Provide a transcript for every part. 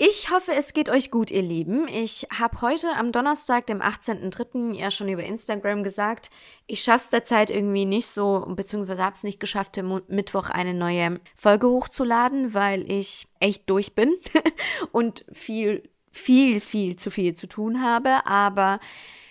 Ich hoffe, es geht euch gut, ihr Lieben. Ich habe heute am Donnerstag, dem 18.03. ja schon über Instagram gesagt, ich schaff's derzeit irgendwie nicht so, beziehungsweise habe es nicht geschafft, am Mittwoch eine neue Folge hochzuladen, weil ich echt durch bin und viel, viel, viel zu viel zu tun habe. Aber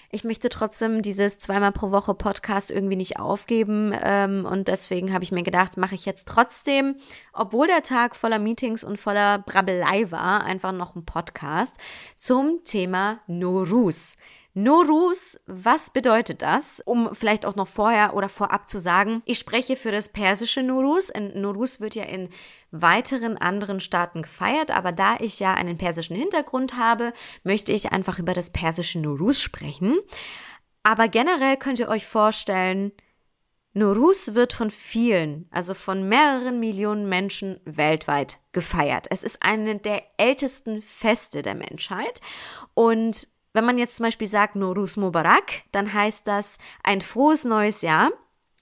ich möchte trotzdem dieses zweimal pro Woche Podcast irgendwie nicht aufgeben. Ähm, und deswegen habe ich mir gedacht, mache ich jetzt trotzdem, obwohl der Tag voller Meetings und voller Brabbelei war, einfach noch einen Podcast zum Thema Norus. Norus, was bedeutet das? Um vielleicht auch noch vorher oder vorab zu sagen, ich spreche für das persische Norus. Norus wird ja in weiteren anderen Staaten gefeiert, aber da ich ja einen persischen Hintergrund habe, möchte ich einfach über das persische Norus sprechen. Aber generell könnt ihr euch vorstellen, Norus wird von vielen, also von mehreren Millionen Menschen weltweit gefeiert. Es ist eine der ältesten Feste der Menschheit und wenn man jetzt zum Beispiel sagt Norus Mubarak, dann heißt das ein frohes neues Jahr.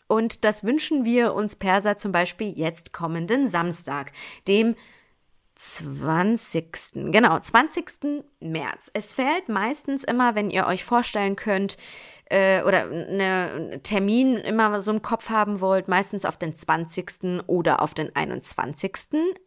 Und das wünschen wir uns Perser zum Beispiel jetzt kommenden Samstag, dem 20. Genau, 20. März. Es fällt meistens immer, wenn ihr euch vorstellen könnt, äh, oder einen Termin immer so im Kopf haben wollt, meistens auf den 20. oder auf den 21.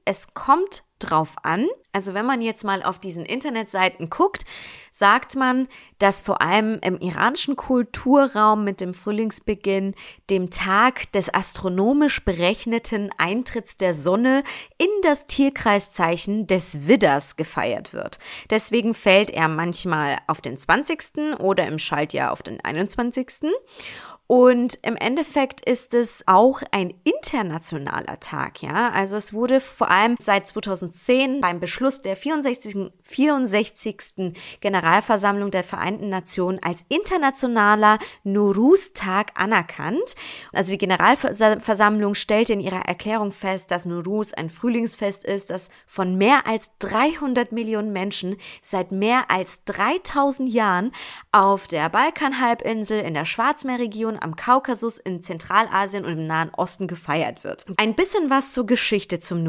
Es kommt drauf an. Also wenn man jetzt mal auf diesen Internetseiten guckt, sagt man, dass vor allem im iranischen Kulturraum mit dem Frühlingsbeginn, dem Tag des astronomisch berechneten Eintritts der Sonne in das Tierkreiszeichen des Widders gefeiert wird. Deswegen fällt er manchmal auf den 20. oder im Schaltjahr auf den 21. Und im Endeffekt ist es auch ein internationaler Tag, ja. Also es wurde vor allem seit 2010 beim Beschluss der 64. 64. Generalversammlung der Vereinten Nationen als internationaler Nuruz-Tag anerkannt. Also die Generalversammlung stellte in ihrer Erklärung fest, dass Nuruz ein Frühlingsfest ist, das von mehr als 300 Millionen Menschen seit mehr als 3000 Jahren auf der Balkanhalbinsel, in der Schwarzmeerregion, am Kaukasus, in Zentralasien und im Nahen Osten gefeiert wird. Ein bisschen was zur Geschichte zum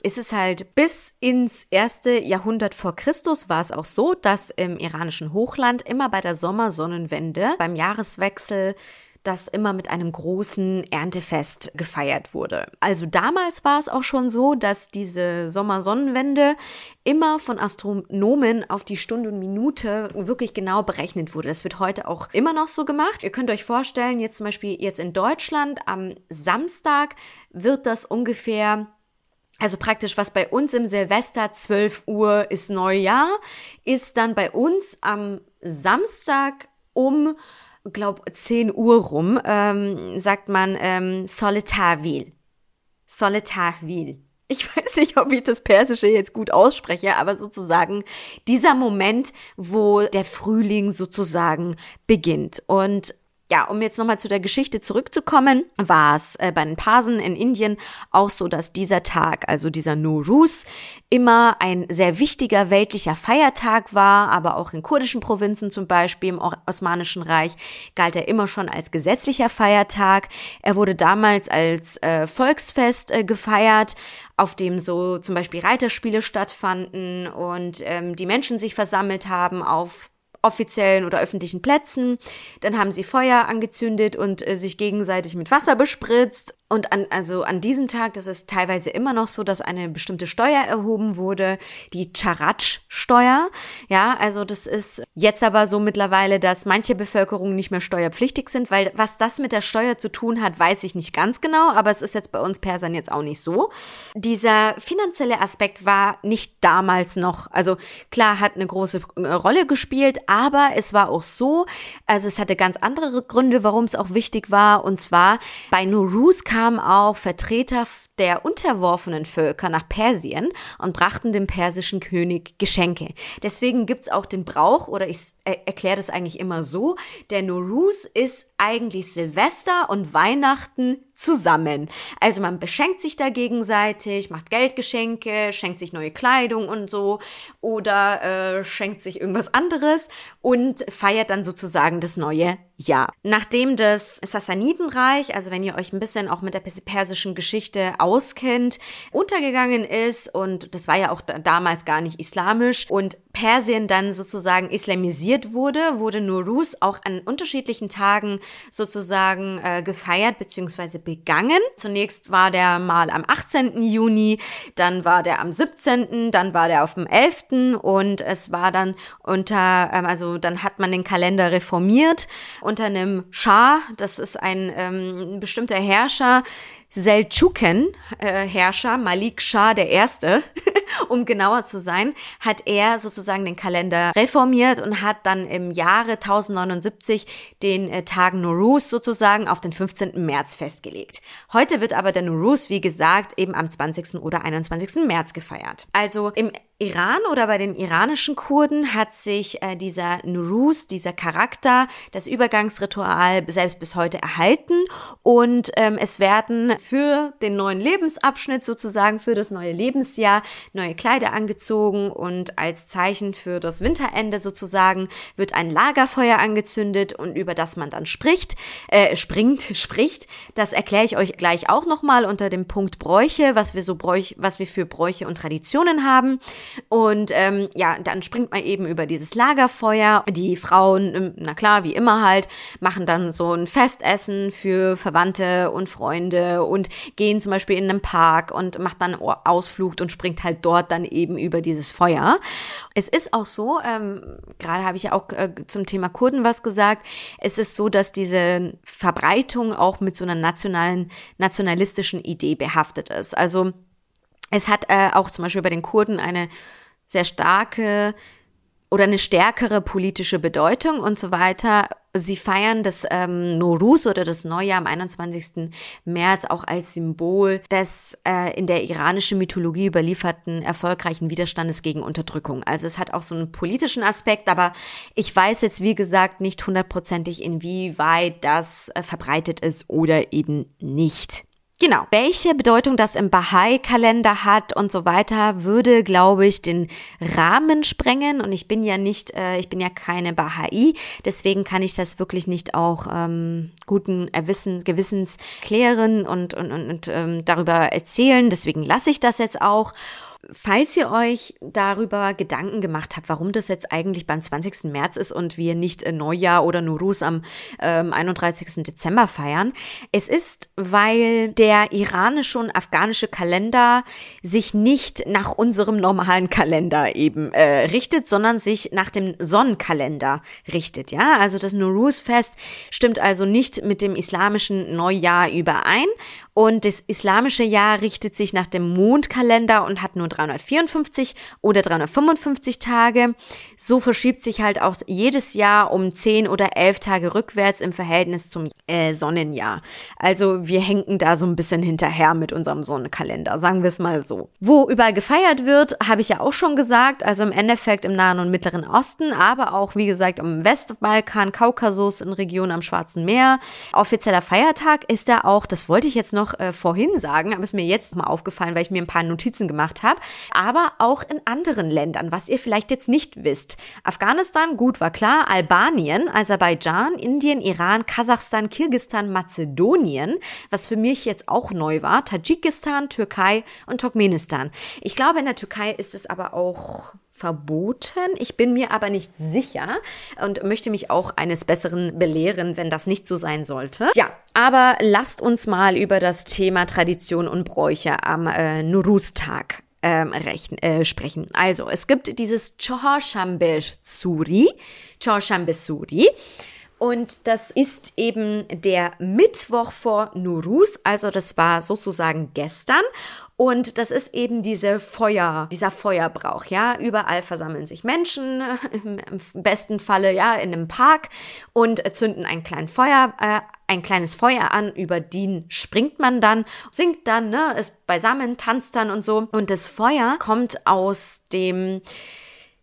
ist Es halt bis ins erste Jahrhundert vor Christus war es auch so, dass im iranischen Hochland immer bei der Sommersonnenwende beim Jahreswechsel das immer mit einem großen Erntefest gefeiert wurde. Also damals war es auch schon so, dass diese Sommersonnenwende immer von Astronomen auf die Stunde und Minute wirklich genau berechnet wurde. Das wird heute auch immer noch so gemacht. Ihr könnt euch vorstellen, jetzt zum Beispiel jetzt in Deutschland am Samstag wird das ungefähr also praktisch, was bei uns im Silvester 12 Uhr ist Neujahr, ist dann bei uns am Samstag um glaube 10 Uhr rum, ähm, sagt man ähm, Solitarville. Solitarville. Ich weiß nicht, ob ich das Persische jetzt gut ausspreche, aber sozusagen dieser Moment, wo der Frühling sozusagen beginnt. Und ja, um jetzt nochmal zu der Geschichte zurückzukommen, war es äh, bei den Parsen in Indien auch so, dass dieser Tag, also dieser Nowruz, immer ein sehr wichtiger weltlicher Feiertag war, aber auch in kurdischen Provinzen zum Beispiel im Osmanischen Reich galt er immer schon als gesetzlicher Feiertag. Er wurde damals als äh, Volksfest äh, gefeiert, auf dem so zum Beispiel Reiterspiele stattfanden und ähm, die Menschen sich versammelt haben auf offiziellen oder öffentlichen Plätzen. Dann haben sie Feuer angezündet und äh, sich gegenseitig mit Wasser bespritzt. Und an, also an diesem Tag, das ist teilweise immer noch so, dass eine bestimmte Steuer erhoben wurde, die Charatsch-Steuer. Ja, also das ist jetzt aber so mittlerweile, dass manche Bevölkerungen nicht mehr steuerpflichtig sind, weil was das mit der Steuer zu tun hat, weiß ich nicht ganz genau, aber es ist jetzt bei uns Persern jetzt auch nicht so. Dieser finanzielle Aspekt war nicht damals noch, also klar hat eine große äh, Rolle gespielt, aber es war auch so, also es hatte ganz andere Gründe, warum es auch wichtig war, und zwar bei Nuruz kamen auch Vertreter der unterworfenen Völker nach Persien und brachten dem persischen König Geschenke. Deswegen gibt's auch den Brauch, oder ich erkläre das eigentlich immer so, der Nuruz ist eigentlich Silvester und Weihnachten zusammen. Also man beschenkt sich da gegenseitig, macht Geldgeschenke, schenkt sich neue Kleidung und so oder äh, schenkt sich irgendwas anderes und feiert dann sozusagen das neue Jahr. Nachdem das Sassanidenreich, also wenn ihr euch ein bisschen auch mit der persischen Geschichte auskennt, untergegangen ist und das war ja auch damals gar nicht islamisch und Persien dann sozusagen islamisiert wurde, wurde Nuruz auch an unterschiedlichen Tagen sozusagen äh, gefeiert bzw. begangen. Zunächst war der mal am 18. Juni, dann war der am 17., dann war der auf dem 11. und es war dann unter, ähm, also dann hat man den Kalender reformiert unter einem Schah, das ist ein ähm, bestimmter Herrscher, Seldschuken-Herrscher, äh, Malik Shah der Erste, um genauer zu sein, hat er sozusagen den Kalender reformiert und hat dann im Jahre 1079 den äh, Tag Nuruz sozusagen auf den 15. März festgelegt. Heute wird aber der Nuruz, wie gesagt, eben am 20. oder 21. März gefeiert. Also im Iran oder bei den iranischen Kurden hat sich äh, dieser Nuruz, dieser Charakter, das Übergangsritual selbst bis heute erhalten und ähm, es werden für den neuen Lebensabschnitt sozusagen, für das neue Lebensjahr neue Kleider angezogen und als Zeichen für das Winterende sozusagen wird ein Lagerfeuer angezündet und über das man dann spricht, äh, springt, spricht. Das erkläre ich euch gleich auch nochmal unter dem Punkt Bräuche, was wir so Bräuch, was wir für Bräuche und Traditionen haben. Und ähm, ja, dann springt man eben über dieses Lagerfeuer. Die Frauen, ähm, na klar, wie immer halt, machen dann so ein Festessen für Verwandte und Freunde und gehen zum Beispiel in einen Park und macht dann Ausflug und springt halt dort dann eben über dieses Feuer. Es ist auch so, ähm, gerade habe ich ja auch äh, zum Thema Kurden was gesagt, es ist so, dass diese Verbreitung auch mit so einer nationalen, nationalistischen Idee behaftet ist. Also es hat äh, auch zum Beispiel bei den Kurden eine sehr starke oder eine stärkere politische Bedeutung und so weiter. Sie feiern das ähm, Norus oder das Neujahr am 21. März auch als Symbol des äh, in der iranischen Mythologie überlieferten erfolgreichen Widerstandes gegen Unterdrückung. Also es hat auch so einen politischen Aspekt, aber ich weiß jetzt, wie gesagt, nicht hundertprozentig, inwieweit das äh, verbreitet ist oder eben nicht. Genau. Welche Bedeutung das im Bahai-Kalender hat und so weiter, würde, glaube ich, den Rahmen sprengen. Und ich bin ja nicht, äh, ich bin ja keine Bahai, deswegen kann ich das wirklich nicht auch ähm, guten Erwissen, Gewissens klären und, und, und, und ähm, darüber erzählen. Deswegen lasse ich das jetzt auch. Falls ihr euch darüber Gedanken gemacht habt, warum das jetzt eigentlich beim 20. März ist und wir nicht Neujahr oder Nuruz am ähm, 31. Dezember feiern, es ist, weil der iranische und afghanische Kalender sich nicht nach unserem normalen Kalender eben äh, richtet, sondern sich nach dem Sonnenkalender richtet. Ja, also das Nuruz-Fest stimmt also nicht mit dem islamischen Neujahr überein und das islamische Jahr richtet sich nach dem Mondkalender und hat nur 354 oder 355 Tage. So verschiebt sich halt auch jedes Jahr um 10 oder 11 Tage rückwärts im Verhältnis zum äh, Sonnenjahr. Also wir hängen da so ein bisschen hinterher mit unserem Sonnenkalender, sagen wir es mal so. Wo überall gefeiert wird, habe ich ja auch schon gesagt, also im Endeffekt im Nahen und Mittleren Osten, aber auch wie gesagt im Westbalkan, Kaukasus, in Regionen am Schwarzen Meer. Offizieller Feiertag ist da auch, das wollte ich jetzt noch noch äh, vorhin sagen, aber ist mir jetzt mal aufgefallen, weil ich mir ein paar Notizen gemacht habe. Aber auch in anderen Ländern, was ihr vielleicht jetzt nicht wisst. Afghanistan, gut, war klar. Albanien, Aserbaidschan, Indien, Iran, Kasachstan, Kirgistan, Mazedonien, was für mich jetzt auch neu war. Tadschikistan, Türkei und Turkmenistan. Ich glaube, in der Türkei ist es aber auch verboten. Ich bin mir aber nicht sicher und möchte mich auch eines Besseren belehren, wenn das nicht so sein sollte. Ja, aber lasst uns mal über das Thema Tradition und Bräuche am äh, Nuruz-Tag ähm, äh, sprechen. Also, es gibt dieses Chorshambe Suri, Chorshambe Suri. Und das ist eben der Mittwoch vor Nuruz, also das war sozusagen gestern. Und das ist eben diese Feuer, dieser Feuerbrauch, ja. Überall versammeln sich Menschen, im, besten Falle, ja, in einem Park und zünden ein kleines Feuer, äh, ein kleines Feuer an, über den springt man dann, singt dann, ne, ist beisammen, tanzt dann und so. Und das Feuer kommt aus dem,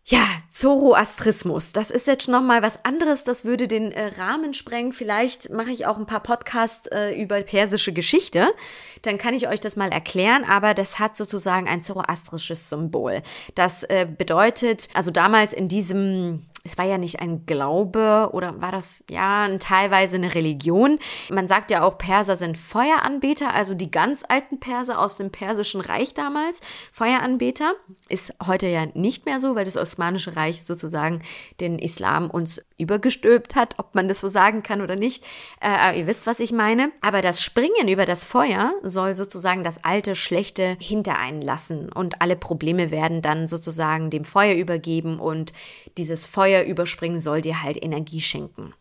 Ja, Zoroastrismus, das ist jetzt noch mal was anderes, das würde den äh, Rahmen sprengen. Vielleicht mache ich auch ein paar Podcasts äh, über persische Geschichte, dann kann ich euch das mal erklären, aber das hat sozusagen ein zoroastrisches Symbol. Das äh, bedeutet, also damals in diesem es war ja nicht ein Glaube oder war das ja teilweise eine Religion. Man sagt ja auch, Perser sind Feueranbeter, also die ganz alten Perser aus dem Persischen Reich damals, Feueranbeter. Ist heute ja nicht mehr so, weil das Osmanische Reich sozusagen den Islam uns übergestülpt hat, ob man das so sagen kann oder nicht. Äh, ihr wisst, was ich meine. Aber das Springen über das Feuer soll sozusagen das alte, schlechte hinter einen lassen und alle Probleme werden dann sozusagen dem Feuer übergeben und dieses Feuer Feuer überspringen soll dir halt Energie schenken.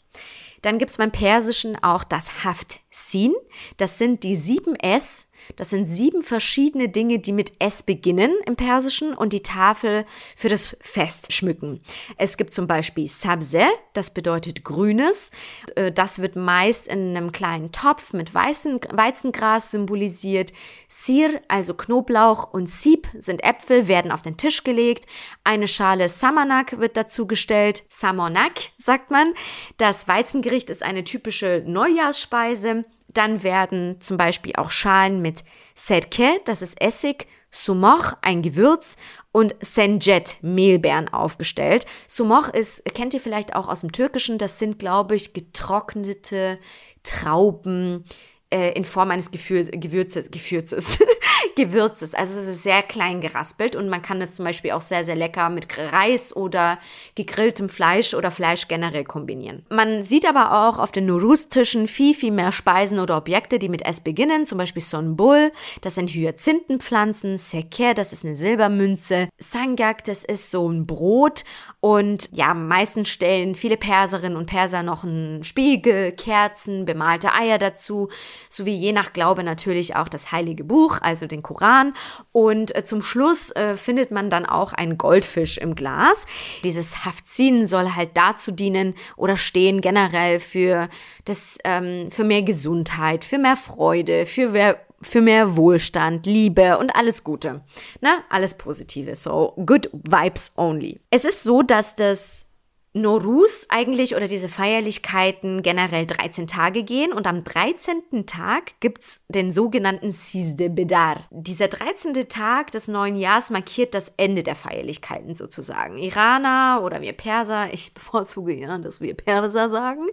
Dann gibt es beim Persischen auch das Haft Sin. Das sind die sieben S das sind sieben verschiedene Dinge, die mit S beginnen im Persischen und die Tafel für das Fest schmücken. Es gibt zum Beispiel Sabze, das bedeutet Grünes. Äh, das wird meist in einem kleinen Topf mit weißen, Weizengras symbolisiert. Sir, also Knoblauch und Sieb sind Äpfel, werden auf den Tisch gelegt. Eine Schale Samanak wird dazu gestellt. Samonak sagt man. Das Weizengericht ist eine typische Neujahrsspeise. Dann werden zum Beispiel auch Schalen mit Serke, das ist Essig, Sumoch, ein Gewürz und Senjet, Mehlbeeren aufgestellt. Sumoch ist, kennt ihr vielleicht auch aus dem Türkischen, das sind, glaube ich, getrocknete Trauben äh, in Form eines Gewür Gewürzes. Gewürzes. Gewürzes. Also es ist sehr klein geraspelt und man kann es zum Beispiel auch sehr, sehr lecker mit Reis oder gegrilltem Fleisch oder Fleisch generell kombinieren. Man sieht aber auch auf den Nurus-Tischen viel, viel mehr Speisen oder Objekte, die mit S beginnen, zum Beispiel Sonbul, das sind Hyazinthenpflanzen, Seker, das ist eine Silbermünze, Sangak, das ist so ein Brot und ja, meistens stellen viele Perserinnen und Perser noch einen Spiegel, Kerzen, bemalte Eier dazu, sowie je nach Glaube natürlich auch das heilige Buch, also den Koran. Und äh, zum Schluss äh, findet man dann auch einen Goldfisch im Glas. Dieses Hafzin soll halt dazu dienen oder stehen generell für das, ähm, für mehr Gesundheit, für mehr Freude, für mehr für mehr Wohlstand, Liebe und alles Gute. Ne? Alles Positive. So, good vibes only. Es ist so, dass das Norus eigentlich oder diese Feierlichkeiten generell 13 Tage gehen und am 13. Tag gibt's den sogenannten Sisde Bedar. Dieser 13. Tag des neuen Jahres markiert das Ende der Feierlichkeiten sozusagen. Iraner oder wir Perser, ich bevorzuge ja, dass wir Perser sagen,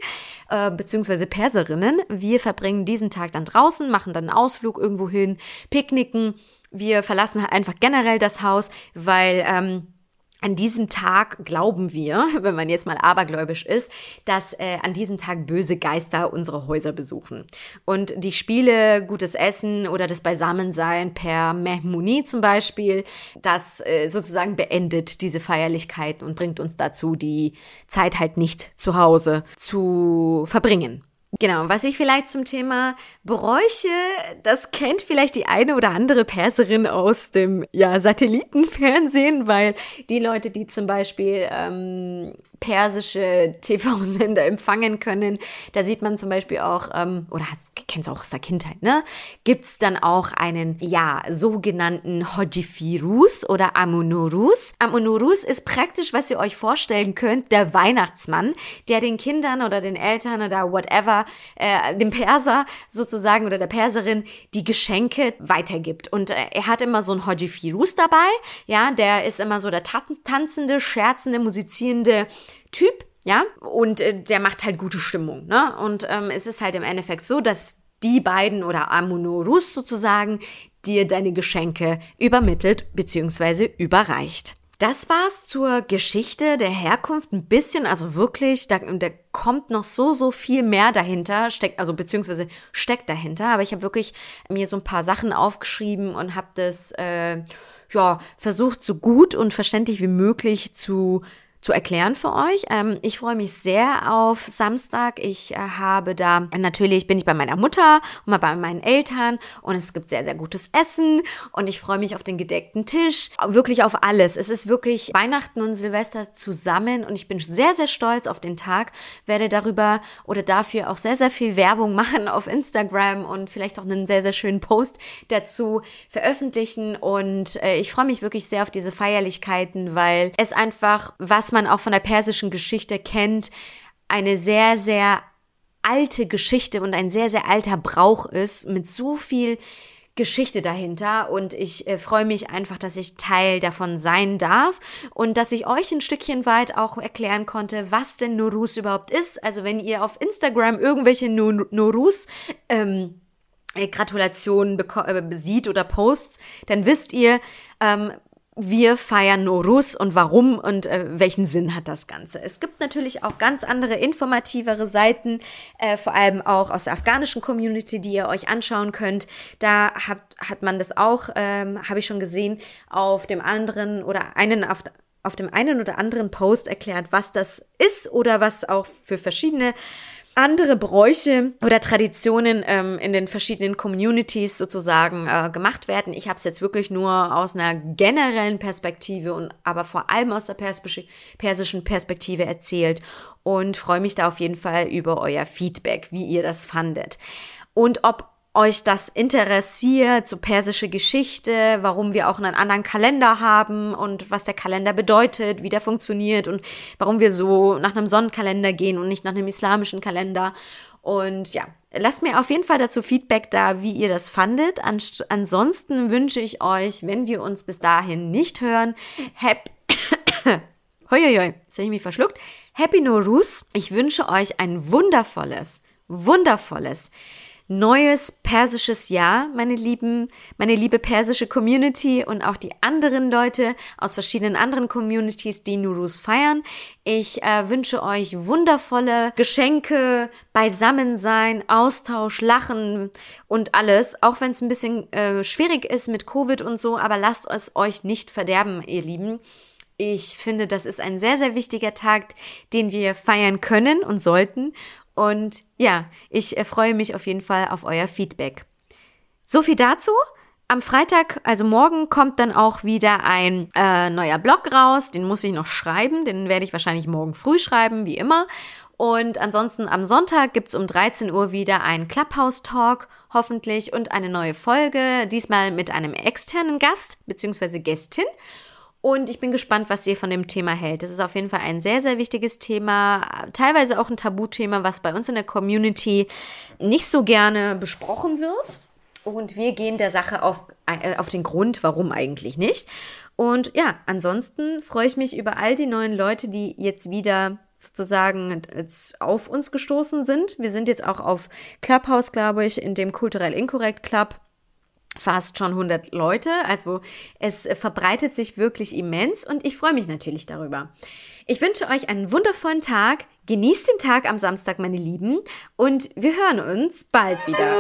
äh, beziehungsweise Perserinnen, wir verbringen diesen Tag dann draußen, machen dann einen Ausflug irgendwo hin, picknicken. Wir verlassen einfach generell das Haus, weil ähm, an diesem Tag glauben wir, wenn man jetzt mal abergläubisch ist, dass äh, an diesem Tag böse Geister unsere Häuser besuchen. Und die Spiele, gutes Essen oder das Beisammensein per Mehmuni zum Beispiel, das äh, sozusagen beendet diese Feierlichkeiten und bringt uns dazu, die Zeit halt nicht zu Hause zu verbringen. Genau, was ich vielleicht zum Thema Bräuche, das kennt vielleicht die eine oder andere Perserin aus dem ja, Satellitenfernsehen, weil die Leute, die zum Beispiel ähm, persische TV-Sender empfangen können. Da sieht man zum Beispiel auch, ähm, oder kennst du auch aus der Kindheit, ne? Gibt's dann auch einen, ja, sogenannten Hojifirus oder Amunurus. Amunurus ist praktisch, was ihr euch vorstellen könnt, der Weihnachtsmann, der den Kindern oder den Eltern oder whatever, äh, dem Perser sozusagen oder der Perserin die Geschenke weitergibt. Und äh, er hat immer so einen Hojifirus dabei, ja, der ist immer so der tanzende, scherzende, musizierende Typ, ja, und äh, der macht halt gute Stimmung, ne? Und ähm, es ist halt im Endeffekt so, dass die beiden oder Amunorus sozusagen dir deine Geschenke übermittelt bzw. überreicht. Das war's zur Geschichte der Herkunft. Ein bisschen, also wirklich, da, da kommt noch so, so viel mehr dahinter, steckt, also beziehungsweise steckt dahinter, aber ich habe wirklich mir so ein paar Sachen aufgeschrieben und habe das, äh, ja, versucht, so gut und verständlich wie möglich zu zu erklären für euch. Ähm, ich freue mich sehr auf Samstag. Ich äh, habe da, natürlich bin ich bei meiner Mutter und mal bei meinen Eltern und es gibt sehr, sehr gutes Essen und ich freue mich auf den gedeckten Tisch, wirklich auf alles. Es ist wirklich Weihnachten und Silvester zusammen und ich bin sehr, sehr stolz auf den Tag, werde darüber oder dafür auch sehr, sehr viel Werbung machen auf Instagram und vielleicht auch einen sehr, sehr schönen Post dazu veröffentlichen und äh, ich freue mich wirklich sehr auf diese Feierlichkeiten, weil es einfach was was man auch von der persischen Geschichte kennt, eine sehr, sehr alte Geschichte und ein sehr, sehr alter Brauch ist, mit so viel Geschichte dahinter und ich äh, freue mich einfach, dass ich Teil davon sein darf und dass ich euch ein Stückchen weit auch erklären konnte, was denn Norus überhaupt ist. Also wenn ihr auf Instagram irgendwelche Norus ähm, äh, Gratulationen äh, sieht oder Posts, dann wisst ihr, ähm, wir feiern Norus und warum und äh, welchen Sinn hat das Ganze. Es gibt natürlich auch ganz andere informativere Seiten, äh, vor allem auch aus der afghanischen Community, die ihr euch anschauen könnt. Da hat, hat man das auch, ähm, habe ich schon gesehen, auf dem anderen oder einen auf, auf dem einen oder anderen Post erklärt, was das ist oder was auch für verschiedene andere Bräuche oder Traditionen ähm, in den verschiedenen Communities sozusagen äh, gemacht werden. Ich habe es jetzt wirklich nur aus einer generellen Perspektive und aber vor allem aus der persischen Perspektive erzählt und freue mich da auf jeden Fall über euer Feedback, wie ihr das fandet. Und ob euch das interessiert, so persische Geschichte, warum wir auch einen anderen Kalender haben und was der Kalender bedeutet, wie der funktioniert und warum wir so nach einem Sonnenkalender gehen und nicht nach einem islamischen Kalender. Und ja, lasst mir auf jeden Fall dazu Feedback da, wie ihr das fandet. ansonsten wünsche ich euch, wenn wir uns bis dahin nicht hören, happy. Hoi, jetzt ich mich verschluckt. Happy Norus. Ich wünsche euch ein wundervolles, wundervolles, neues persisches Jahr, meine lieben, meine liebe persische Community und auch die anderen Leute aus verschiedenen anderen Communities, die Nurus feiern. Ich äh, wünsche euch wundervolle Geschenke, Beisammensein, Austausch, Lachen und alles, auch wenn es ein bisschen äh, schwierig ist mit Covid und so, aber lasst es euch nicht verderben, ihr Lieben. Ich finde, das ist ein sehr, sehr wichtiger Tag, den wir feiern können und sollten. Und ja, ich äh, freue mich auf jeden Fall auf euer Feedback. So viel dazu. Am Freitag, also morgen, kommt dann auch wieder ein äh, neuer Blog raus. Den muss ich noch schreiben. Den werde ich wahrscheinlich morgen früh schreiben, wie immer. Und ansonsten am Sonntag gibt's um 13 Uhr wieder einen Clubhouse-Talk, hoffentlich, und eine neue Folge, diesmal mit einem externen Gast bzw. Gästin. Und ich bin gespannt, was ihr von dem Thema hält. Das ist auf jeden Fall ein sehr, sehr wichtiges Thema, teilweise auch ein Tabuthema, was bei uns in der Community nicht so gerne besprochen wird. Und wir gehen der Sache auf, äh, auf den Grund, warum eigentlich nicht. Und ja, ansonsten freue ich mich über all die neuen Leute, die jetzt wieder sozusagen jetzt auf uns gestoßen sind. Wir sind jetzt auch auf Clubhouse, glaube ich, in dem Kulturell Inkorrekt Club fast schon 100 Leute. Also es verbreitet sich wirklich immens und ich freue mich natürlich darüber. Ich wünsche euch einen wundervollen Tag. Genießt den Tag am Samstag, meine Lieben. Und wir hören uns bald wieder.